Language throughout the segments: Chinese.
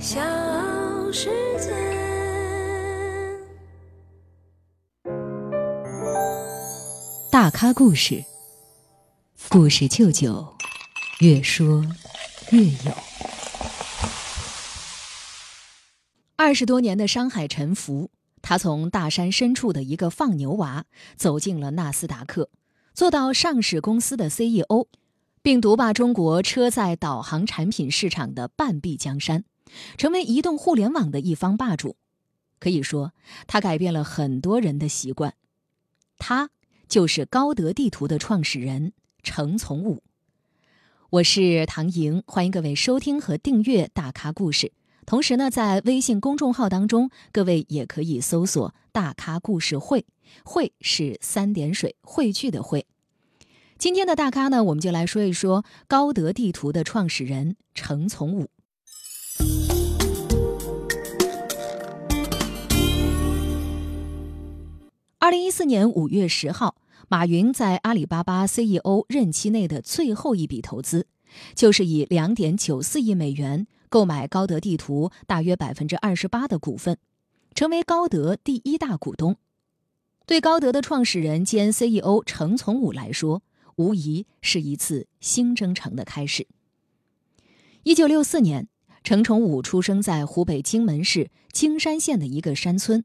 小世界。大咖故事，故事舅舅，越说越有。二十多年的商海沉浮，他从大山深处的一个放牛娃，走进了纳斯达克，做到上市公司的 CEO，并独霸中国车载导航产品市场的半壁江山，成为移动互联网的一方霸主。可以说，他改变了很多人的习惯。他。就是高德地图的创始人程从武。我是唐莹，欢迎各位收听和订阅《大咖故事》。同时呢，在微信公众号当中，各位也可以搜索“大咖故事会”，会是三点水汇聚的会。今天的大咖呢，我们就来说一说高德地图的创始人程从武。二零一四年五月十号，马云在阿里巴巴 CEO 任期内的最后一笔投资，就是以两点九四亿美元购买高德地图大约百分之二十八的股份，成为高德第一大股东。对高德的创始人兼 CEO 程从武来说，无疑是一次新征程的开始。一九六四年，程从武出生在湖北荆门市荆山县的一个山村。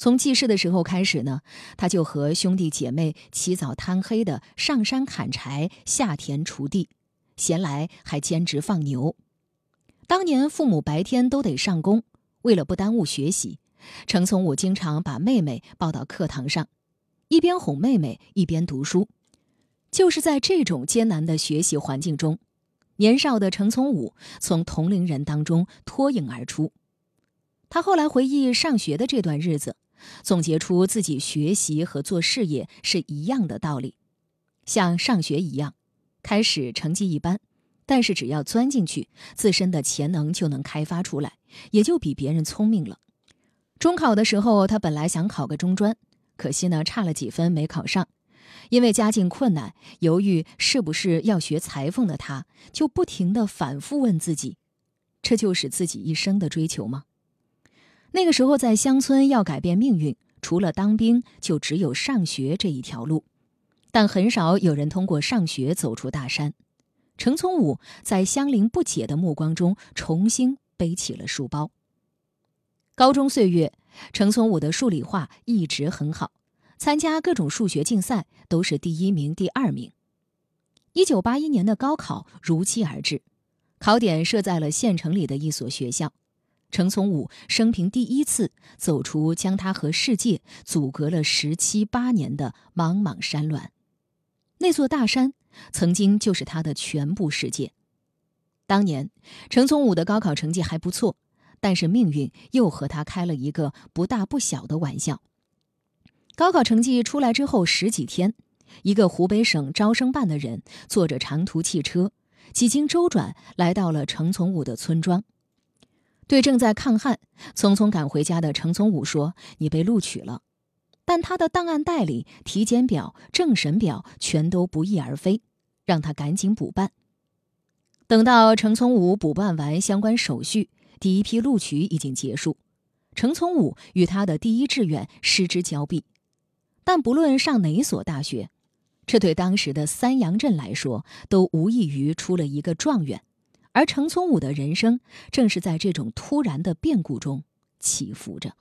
从记事的时候开始呢，他就和兄弟姐妹起早贪黑的上山砍柴、下田锄地，闲来还兼职放牛。当年父母白天都得上工，为了不耽误学习，程从武经常把妹妹抱到课堂上，一边哄妹妹一边读书。就是在这种艰难的学习环境中，年少的程从武从同龄人当中脱颖而出。他后来回忆上学的这段日子。总结出自己学习和做事业是一样的道理，像上学一样，开始成绩一般，但是只要钻进去，自身的潜能就能开发出来，也就比别人聪明了。中考的时候，他本来想考个中专，可惜呢差了几分没考上，因为家境困难，犹豫是不是要学裁缝的他，就不停的反复问自己：这就是自己一生的追求吗？那个时候，在乡村要改变命运，除了当兵，就只有上学这一条路。但很少有人通过上学走出大山。程从武在乡邻不解的目光中，重新背起了书包。高中岁月，程从武的数理化一直很好，参加各种数学竞赛都是第一名、第二名。一九八一年的高考如期而至，考点设在了县城里的一所学校。程从武生平第一次走出将他和世界阻隔了十七八年的茫茫山峦，那座大山曾经就是他的全部世界。当年，程从武的高考成绩还不错，但是命运又和他开了一个不大不小的玩笑。高考成绩出来之后十几天，一个湖北省招生办的人坐着长途汽车，几经周转来到了程从武的村庄。对正在抗旱、匆匆赶回家的程从武说：“你被录取了。”但他的档案袋里体检表、政审表全都不翼而飞，让他赶紧补办。等到程从武补办完相关手续，第一批录取已经结束，程从武与他的第一志愿失之交臂。但不论上哪所大学，这对当时的三阳镇来说，都无异于出了一个状元。而程从武的人生正是在这种突然的变故中起伏着。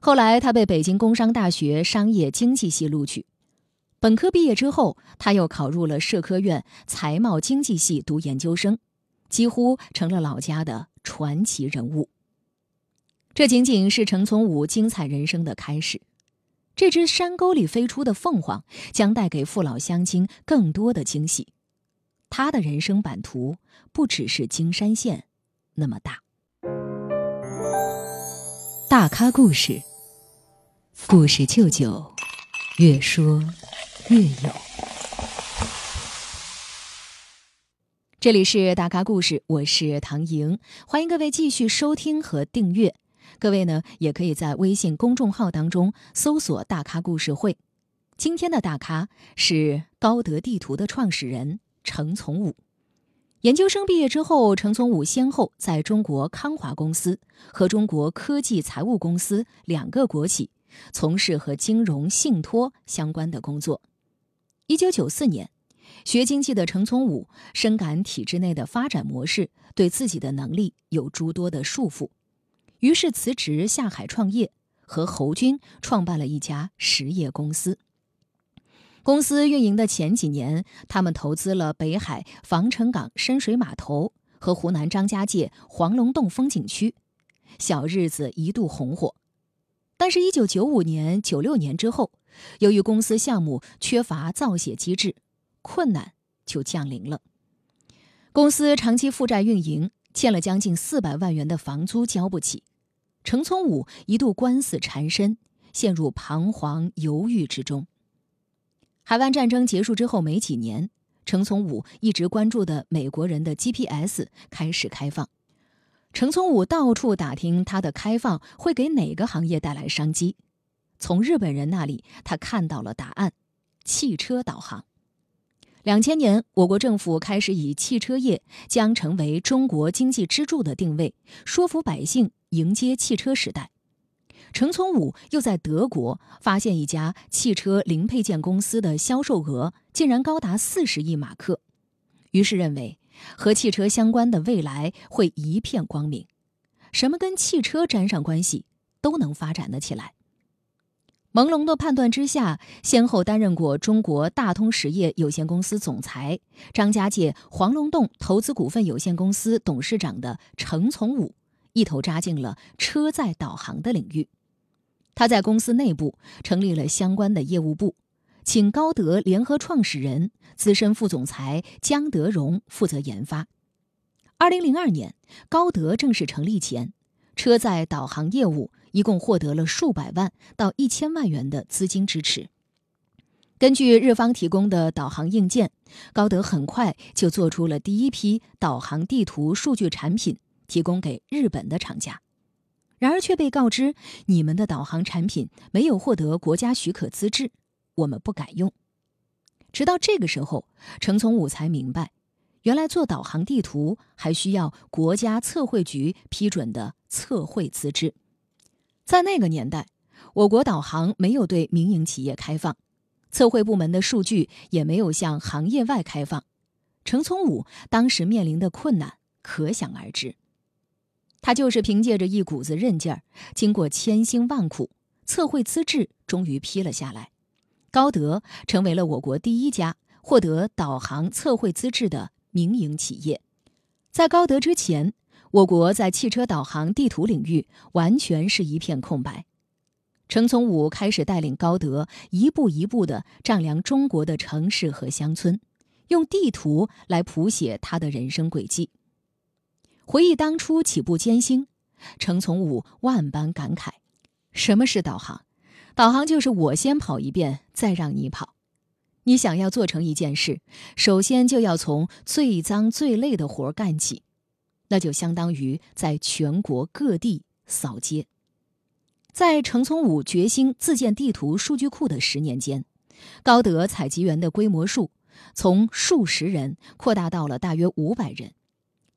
后来，他被北京工商大学商业经济系录取。本科毕业之后，他又考入了社科院财贸经济系读研究生，几乎成了老家的传奇人物。这仅仅是程从武精彩人生的开始。这只山沟里飞出的凤凰，将带给父老乡亲更多的惊喜。他的人生版图不只是京山县那么大。大咖故事，故事舅舅，越说越有。这里是大咖故事，我是唐莹，欢迎各位继续收听和订阅。各位呢，也可以在微信公众号当中搜索“大咖故事会”。今天的大咖是高德地图的创始人。程从武，研究生毕业之后，程从武先后在中国康华公司和中国科技财务公司两个国企从事和金融信托相关的工作。一九九四年，学经济的程从武深感体制内的发展模式对自己的能力有诸多的束缚，于是辞职下海创业，和侯军创办了一家实业公司。公司运营的前几年，他们投资了北海防城港深水码头和湖南张家界黄龙洞风景区，小日子一度红火。但是，一九九五年、九六年之后，由于公司项目缺乏造血机制，困难就降临了。公司长期负债运营，欠了将近四百万元的房租交不起，程从武一度官司缠身，陷入彷徨犹豫之中。海湾战争结束之后没几年，程从武一直关注的美国人的 GPS 开始开放。程从武到处打听它的开放会给哪个行业带来商机。从日本人那里，他看到了答案：汽车导航。两千年，我国政府开始以汽车业将成为中国经济支柱的定位，说服百姓迎接汽车时代。程从武又在德国发现一家汽车零配件公司的销售额竟然高达四十亿马克，于是认为和汽车相关的未来会一片光明，什么跟汽车沾上关系都能发展得起来。朦胧的判断之下，先后担任过中国大通实业有限公司总裁、张家界黄龙洞投资股份有限公司董事长的程从武，一头扎进了车载导航的领域。他在公司内部成立了相关的业务部，请高德联合创始人、资深副总裁江德荣负责研发。二零零二年，高德正式成立前，车载导航业务一共获得了数百万到一千万元的资金支持。根据日方提供的导航硬件，高德很快就做出了第一批导航地图数据产品，提供给日本的厂家。然而却被告知，你们的导航产品没有获得国家许可资质，我们不敢用。直到这个时候，程从武才明白，原来做导航地图还需要国家测绘局批准的测绘资质。在那个年代，我国导航没有对民营企业开放，测绘部门的数据也没有向行业外开放，程从武当时面临的困难可想而知。他就是凭借着一股子韧劲儿，经过千辛万苦，测绘资质终于批了下来。高德成为了我国第一家获得导航测绘资质的民营企业。在高德之前，我国在汽车导航地图领域完全是一片空白。程从武开始带领高德一步一步地丈量中国的城市和乡村，用地图来谱写他的人生轨迹。回忆当初起步艰辛，程从武万般感慨：“什么是导航？导航就是我先跑一遍，再让你跑。你想要做成一件事，首先就要从最脏最累的活干起，那就相当于在全国各地扫街。”在程从武决心自建地图数据库的十年间，高德采集员的规模数从数十人扩大到了大约五百人。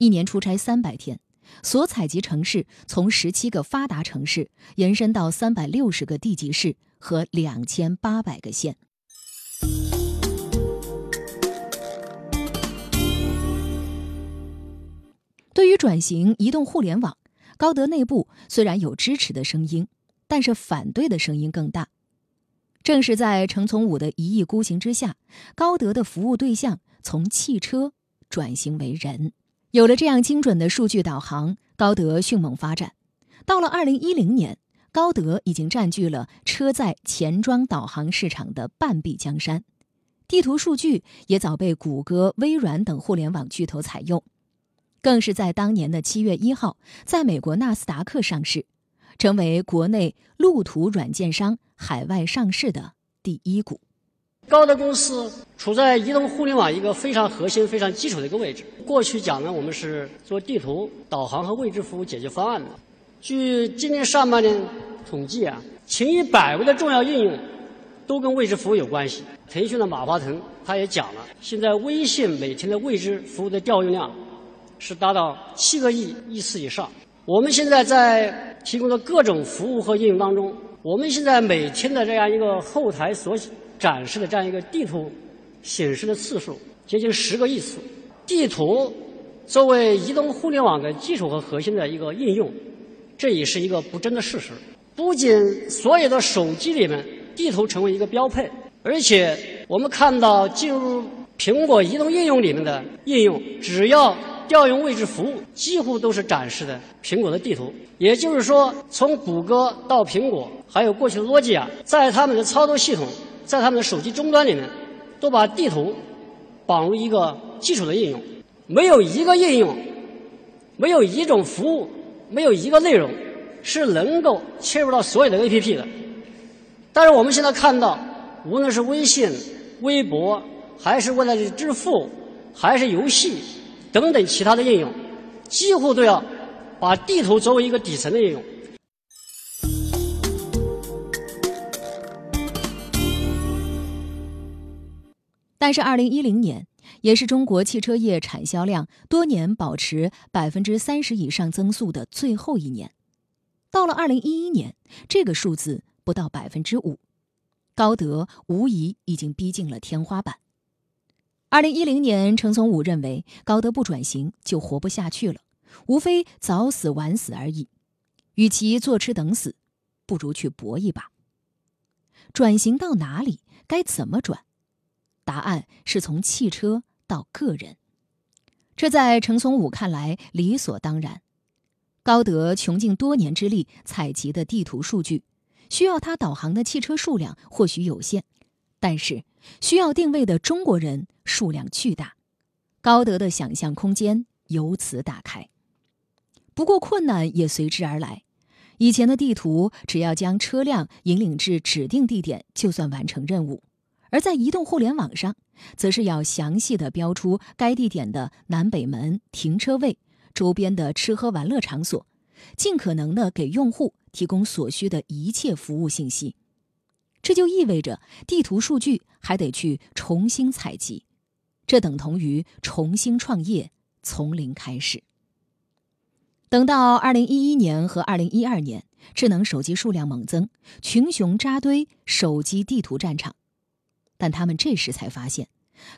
一年出差三百天，所采集城市从十七个发达城市延伸到三百六十个地级市和两千八百个县。对于转型移动互联网，高德内部虽然有支持的声音，但是反对的声音更大。正是在程从武的一意孤行之下，高德的服务对象从汽车转型为人。有了这样精准的数据导航，高德迅猛发展。到了二零一零年，高德已经占据了车载前装导航市场的半壁江山，地图数据也早被谷歌、微软等互联网巨头采用，更是在当年的七月一号，在美国纳斯达克上市，成为国内路途软件商海外上市的第一股。高德公司处在移动互联网一个非常核心、非常基础的一个位置。过去讲呢，我们是做地图、导航和位置服务解决方案的。据今年上半年统计啊，前一百位的重要应用，都跟位置服务有关系。腾讯的马化腾他也讲了，现在微信每天的位置服务的调用量是达到七个亿亿次以上。我们现在在提供的各种服务和应用当中，我们现在每天的这样一个后台所展示的这样一个地图显示的次数接近十个亿次。地图作为移动互联网的基础和核心的一个应用，这也是一个不争的事实。不仅所有的手机里面地图成为一个标配，而且我们看到进入苹果移动应用里面的应用，只要调用位置服务，几乎都是展示的苹果的地图。也就是说，从谷歌到苹果，还有过去的诺基亚，在他们的操作系统，在他们的手机终端里面，都把地图绑入一个基础的应用。没有一个应用，没有一种服务，没有一个内容。是能够切入到所有的 APP 的，但是我们现在看到，无论是微信、微博，还是未来的支付，还是游戏等等其他的应用，几乎都要把地图作为一个底层的应用。但是，二零一零年也是中国汽车业产销量多年保持百分之三十以上增速的最后一年。到了二零一一年，这个数字不到百分之五，高德无疑已经逼近了天花板。二零一零年，程从武认为高德不转型就活不下去了，无非早死晚死而已。与其坐吃等死，不如去搏一把。转型到哪里？该怎么转？答案是从汽车到个人。这在程从武看来理所当然。高德穷尽多年之力采集的地图数据，需要他导航的汽车数量或许有限，但是需要定位的中国人数量巨大，高德的想象空间由此打开。不过困难也随之而来，以前的地图只要将车辆引领至指定地点就算完成任务，而在移动互联网上，则是要详细的标出该地点的南北门、停车位。周边的吃喝玩乐场所，尽可能的给用户提供所需的一切服务信息，这就意味着地图数据还得去重新采集，这等同于重新创业，从零开始。等到二零一一年和二零一二年，智能手机数量猛增，群雄扎堆手机地图战场，但他们这时才发现，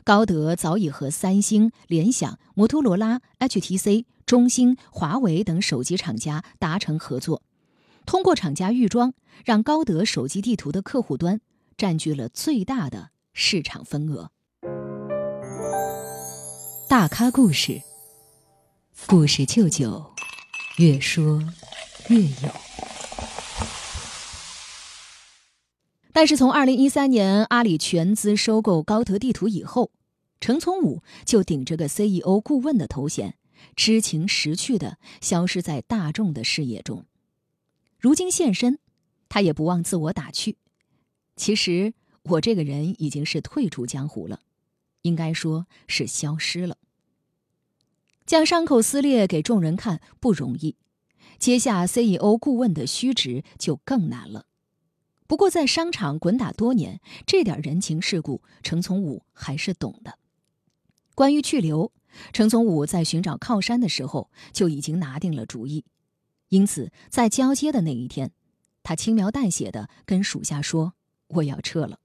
高德早已和三星、联想、摩托罗拉、HTC。中兴、华为等手机厂家达成合作，通过厂家预装，让高德手机地图的客户端占据了最大的市场份额。大咖故事，故事舅舅，越说越有。但是从二零一三年阿里全资收购高德地图以后，程从武就顶着个 CEO 顾问的头衔。知情识趣的消失在大众的视野中，如今现身，他也不忘自我打趣：“其实我这个人已经是退出江湖了，应该说是消失了。”将伤口撕裂给众人看不容易，接下 CEO 顾问的虚职就更难了。不过在商场滚打多年，这点人情世故，程从武还是懂的。关于去留。程从武在寻找靠山的时候就已经拿定了主意，因此在交接的那一天，他轻描淡写的跟属下说：“我要撤了。”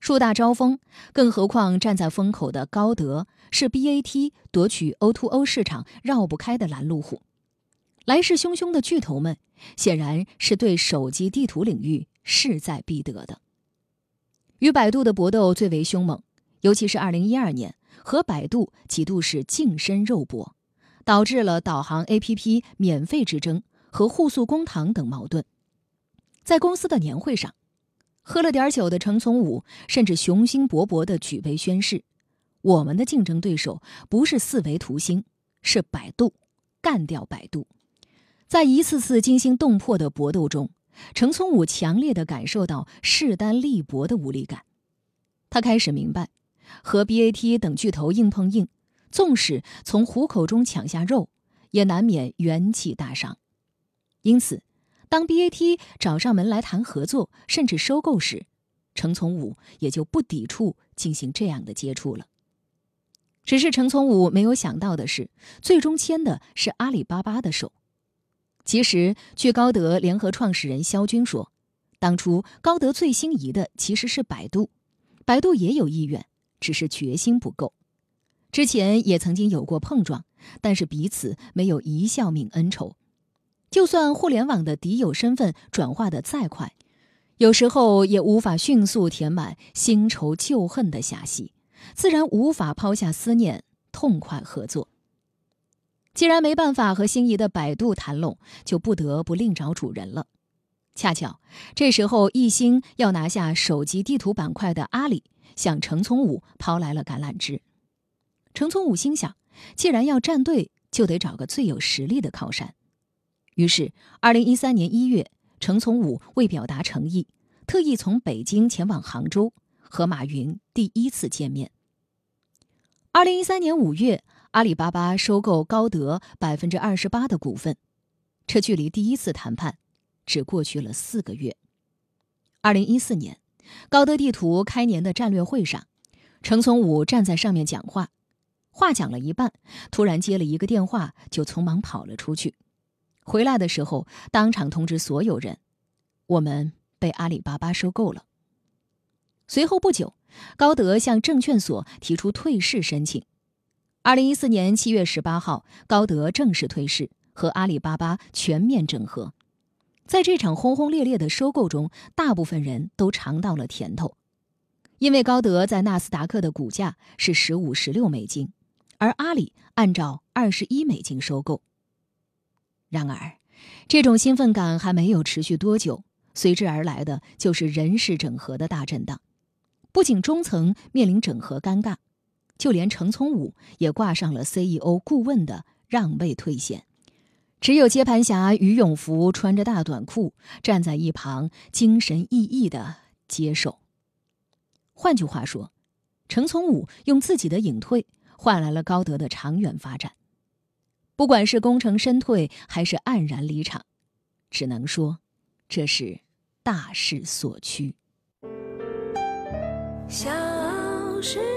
树大招风，更何况站在风口的高德是 BAT 夺取 O2O 市场绕不开的拦路虎，来势汹汹的巨头们显然是对手机地图领域势在必得的。与百度的搏斗最为凶猛，尤其是2012年。和百度几度是近身肉搏，导致了导航 APP 免费之争和互诉公堂等矛盾。在公司的年会上，喝了点酒的程从武甚至雄心勃勃地举杯宣誓：“我们的竞争对手不是四维图星，是百度，干掉百度！”在一次次惊心动魄的搏斗中，程从武强烈地感受到势单力薄的无力感。他开始明白。和 BAT 等巨头硬碰硬，纵使从虎口中抢下肉，也难免元气大伤。因此，当 BAT 找上门来谈合作，甚至收购时，程从武也就不抵触进行这样的接触了。只是程从武没有想到的是，最终牵的是阿里巴巴的手。其实，据高德联合创始人肖军说，当初高德最心仪的其实是百度，百度也有意愿，只是决心不够。之前也曾经有过碰撞，但是彼此没有一笑泯恩仇。就算互联网的敌友身份转化的再快，有时候也无法迅速填满新仇旧恨的狭隙，自然无法抛下思念，痛快合作。既然没办法和心仪的百度谈拢，就不得不另找主人了。恰巧这时候，一心要拿下手机地图板块的阿里，向程从武抛来了橄榄枝。程从武心想，既然要站队，就得找个最有实力的靠山。于是，二零一三年一月，程从武为表达诚意，特意从北京前往杭州，和马云第一次见面。二零一三年五月。阿里巴巴收购高德百分之二十八的股份，这距离第一次谈判只过去了四个月。二零一四年，高德地图开年的战略会上，程从武站在上面讲话，话讲了一半，突然接了一个电话，就匆忙跑了出去。回来的时候，当场通知所有人：“我们被阿里巴巴收购了。”随后不久，高德向证券所提出退市申请。二零一四年七月十八号，高德正式退市，和阿里巴巴全面整合。在这场轰轰烈烈的收购中，大部分人都尝到了甜头，因为高德在纳斯达克的股价是十五、十六美金，而阿里按照二十一美金收购。然而，这种兴奋感还没有持续多久，随之而来的就是人事整合的大震荡，不仅中层面临整合尴尬。就连程从武也挂上了 CEO 顾问的让位退险，只有接盘侠于永福穿着大短裤站在一旁，精神奕奕的接受。换句话说，程从武用自己的隐退换来了高德的长远发展。不管是功成身退，还是黯然离场，只能说这是大势所趋。小时。